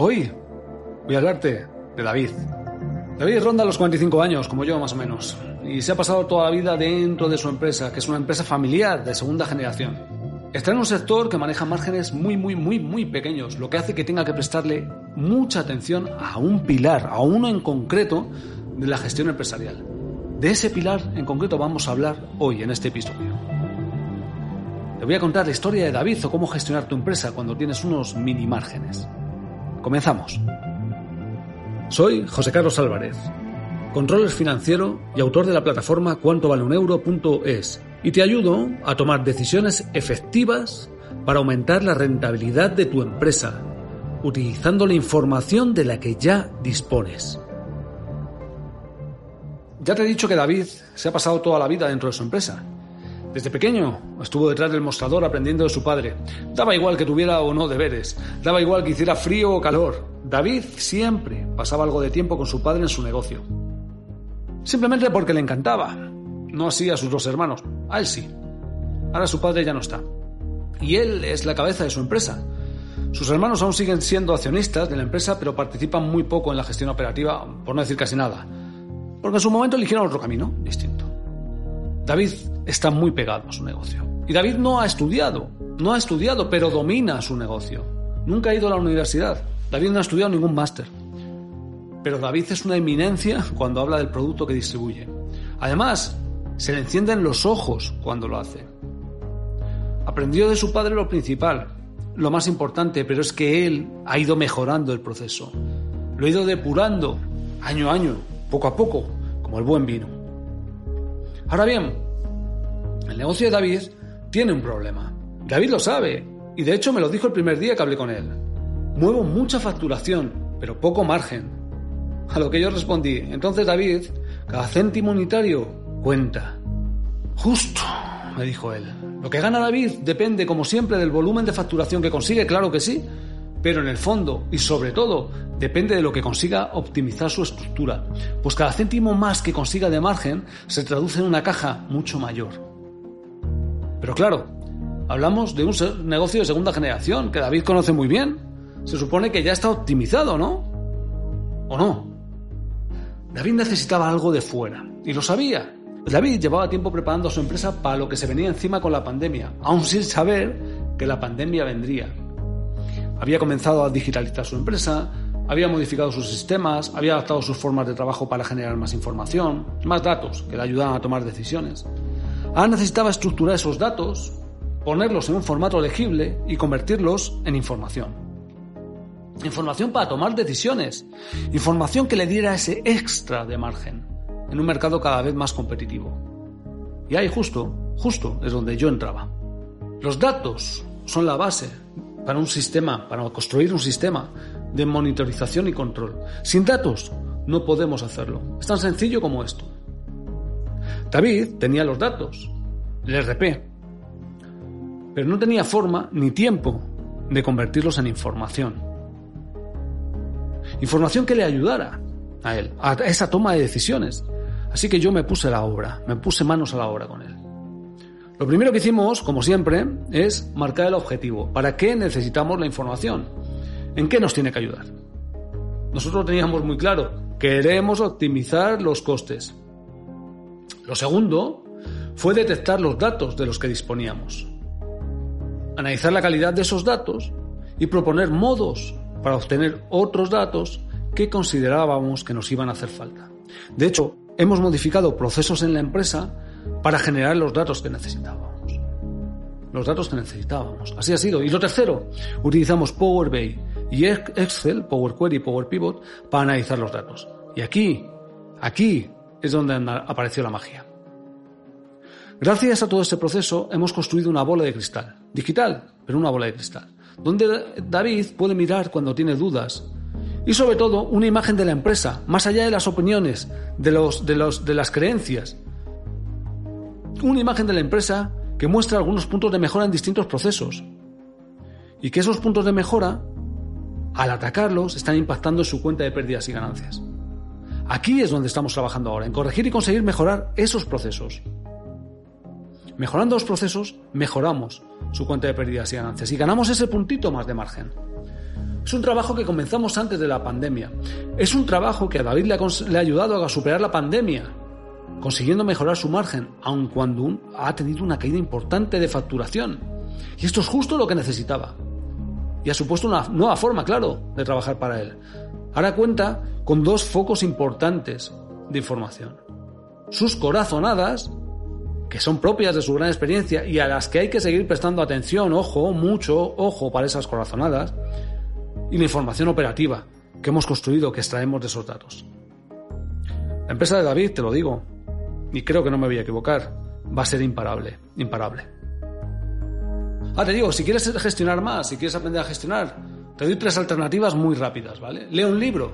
Hoy voy a hablarte de David. David ronda los 45 años, como yo más o menos, y se ha pasado toda la vida dentro de su empresa, que es una empresa familiar de segunda generación. Está en un sector que maneja márgenes muy, muy, muy, muy pequeños, lo que hace que tenga que prestarle mucha atención a un pilar, a uno en concreto de la gestión empresarial. De ese pilar en concreto vamos a hablar hoy en este episodio. Te voy a contar la historia de David o cómo gestionar tu empresa cuando tienes unos mini márgenes. Comenzamos. Soy José Carlos Álvarez, controller financiero y autor de la plataforma cuantovaleuneuro.es y te ayudo a tomar decisiones efectivas para aumentar la rentabilidad de tu empresa, utilizando la información de la que ya dispones. Ya te he dicho que David se ha pasado toda la vida dentro de su empresa desde pequeño estuvo detrás del mostrador aprendiendo de su padre. Daba igual que tuviera o no deberes, daba igual que hiciera frío o calor. David siempre pasaba algo de tiempo con su padre en su negocio. Simplemente porque le encantaba. No así a sus dos hermanos, a él sí. Ahora su padre ya no está. Y él es la cabeza de su empresa. Sus hermanos aún siguen siendo accionistas de la empresa, pero participan muy poco en la gestión operativa, por no decir casi nada. Porque en su momento eligieron otro camino distinto. David está muy pegado a su negocio. Y David no ha estudiado, no ha estudiado, pero domina su negocio. Nunca ha ido a la universidad. David no ha estudiado ningún máster. Pero David es una eminencia cuando habla del producto que distribuye. Además, se le encienden los ojos cuando lo hace. Aprendió de su padre lo principal, lo más importante, pero es que él ha ido mejorando el proceso. Lo ha ido depurando año a año, poco a poco, como el buen vino. Ahora bien, el negocio de David tiene un problema. David lo sabe, y de hecho me lo dijo el primer día que hablé con él. Muevo mucha facturación, pero poco margen. A lo que yo respondí, entonces David, cada céntimo unitario cuenta. Justo, me dijo él. Lo que gana David depende, como siempre, del volumen de facturación que consigue, claro que sí, pero en el fondo y sobre todo depende de lo que consiga optimizar su estructura, pues cada céntimo más que consiga de margen se traduce en una caja mucho mayor. Pero claro, hablamos de un negocio de segunda generación que David conoce muy bien. Se supone que ya está optimizado, ¿no? ¿O no? David necesitaba algo de fuera y lo sabía. David llevaba tiempo preparando su empresa para lo que se venía encima con la pandemia, aún sin saber que la pandemia vendría. Había comenzado a digitalizar su empresa, había modificado sus sistemas, había adaptado sus formas de trabajo para generar más información, más datos que le ayudaban a tomar decisiones. Ahora necesitaba estructurar esos datos, ponerlos en un formato legible y convertirlos en información. Información para tomar decisiones. Información que le diera ese extra de margen en un mercado cada vez más competitivo. Y ahí justo, justo es donde yo entraba. Los datos son la base para un sistema, para construir un sistema de monitorización y control. Sin datos no podemos hacerlo. Es tan sencillo como esto. David tenía los datos, el RP, pero no tenía forma ni tiempo de convertirlos en información. Información que le ayudara a él, a esa toma de decisiones. Así que yo me puse la obra, me puse manos a la obra con él. Lo primero que hicimos, como siempre, es marcar el objetivo. ¿Para qué necesitamos la información? ¿En qué nos tiene que ayudar? Nosotros teníamos muy claro, queremos optimizar los costes. Lo segundo fue detectar los datos de los que disponíamos. Analizar la calidad de esos datos y proponer modos para obtener otros datos que considerábamos que nos iban a hacer falta. De hecho, hemos modificado procesos en la empresa para generar los datos que necesitábamos. Los datos que necesitábamos. Así ha sido. Y lo tercero, utilizamos Power BI y Excel, Power Query, Power Pivot para analizar los datos. Y aquí, aquí es donde apareció la magia. Gracias a todo este proceso hemos construido una bola de cristal, digital, pero una bola de cristal, donde David puede mirar cuando tiene dudas. Y sobre todo, una imagen de la empresa, más allá de las opiniones, de, los, de, los, de las creencias. Una imagen de la empresa que muestra algunos puntos de mejora en distintos procesos. Y que esos puntos de mejora, al atacarlos, están impactando en su cuenta de pérdidas y ganancias. Aquí es donde estamos trabajando ahora, en corregir y conseguir mejorar esos procesos. Mejorando los procesos, mejoramos su cuenta de pérdidas y ganancias y ganamos ese puntito más de margen. Es un trabajo que comenzamos antes de la pandemia. Es un trabajo que a David le ha, ayudado a superar la pandemia, consiguiendo mejorar su margen, aun cuando ha tenido una caída importante de facturación. Y esto es justo lo que necesitaba. Y ha supuesto una nueva forma, claro, de trabajar para él. Ahora cuenta con dos focos importantes de información. Sus corazonadas que son propias de su gran experiencia y a las que hay que seguir prestando atención, ojo, mucho ojo para esas corazonadas, y la información operativa que hemos construido, que extraemos de esos datos. La empresa de David, te lo digo, y creo que no me voy a equivocar, va a ser imparable, imparable. Ah, te digo, si quieres gestionar más, si quieres aprender a gestionar, te doy tres alternativas muy rápidas, ¿vale? Lee un libro,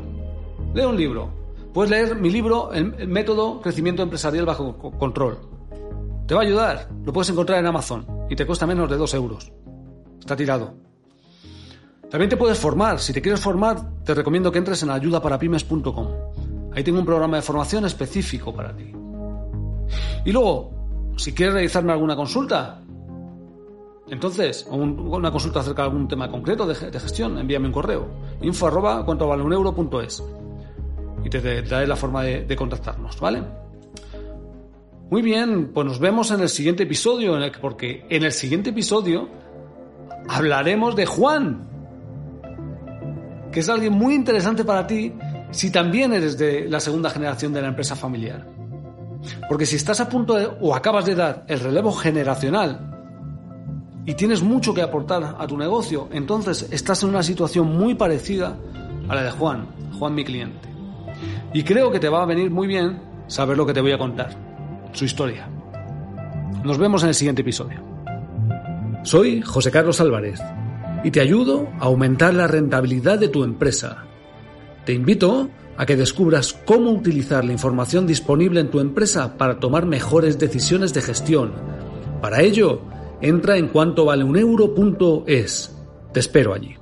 lee un libro. Puedes leer mi libro, el método Crecimiento Empresarial bajo control te va a ayudar. Lo puedes encontrar en Amazon y te cuesta menos de 2 euros. Está tirado. También te puedes formar. Si te quieres formar, te recomiendo que entres en ayudaparapymes.com. Ahí tengo un programa de formación específico para ti. Y luego, si quieres realizarme alguna consulta, entonces, una consulta acerca de algún tema concreto de, gestión, envíame un correo. info arroba cuánto vale un. Y te, daré la forma de contactarnos, ¿vale? Muy bien, pues nos vemos en el siguiente episodio, porque en el siguiente episodio hablaremos de Juan, que es alguien muy interesante para ti si también eres de la segunda generación de la empresa familiar. Porque si estás a punto de, o acabas de dar el relevo generacional y tienes mucho que aportar a tu negocio, entonces estás en una situación muy parecida a la de Juan, Juan mi cliente. Y creo que te va a venir muy bien saber lo que te voy a contar su historia. Nos vemos en el siguiente episodio. Soy José Carlos Álvarez y te ayudo a aumentar la rentabilidad de tu empresa. Te invito a que descubras cómo utilizar la información disponible en tu empresa para tomar mejores decisiones de gestión. Para ello, entra en cuanto vale un euro.es. Te espero allí.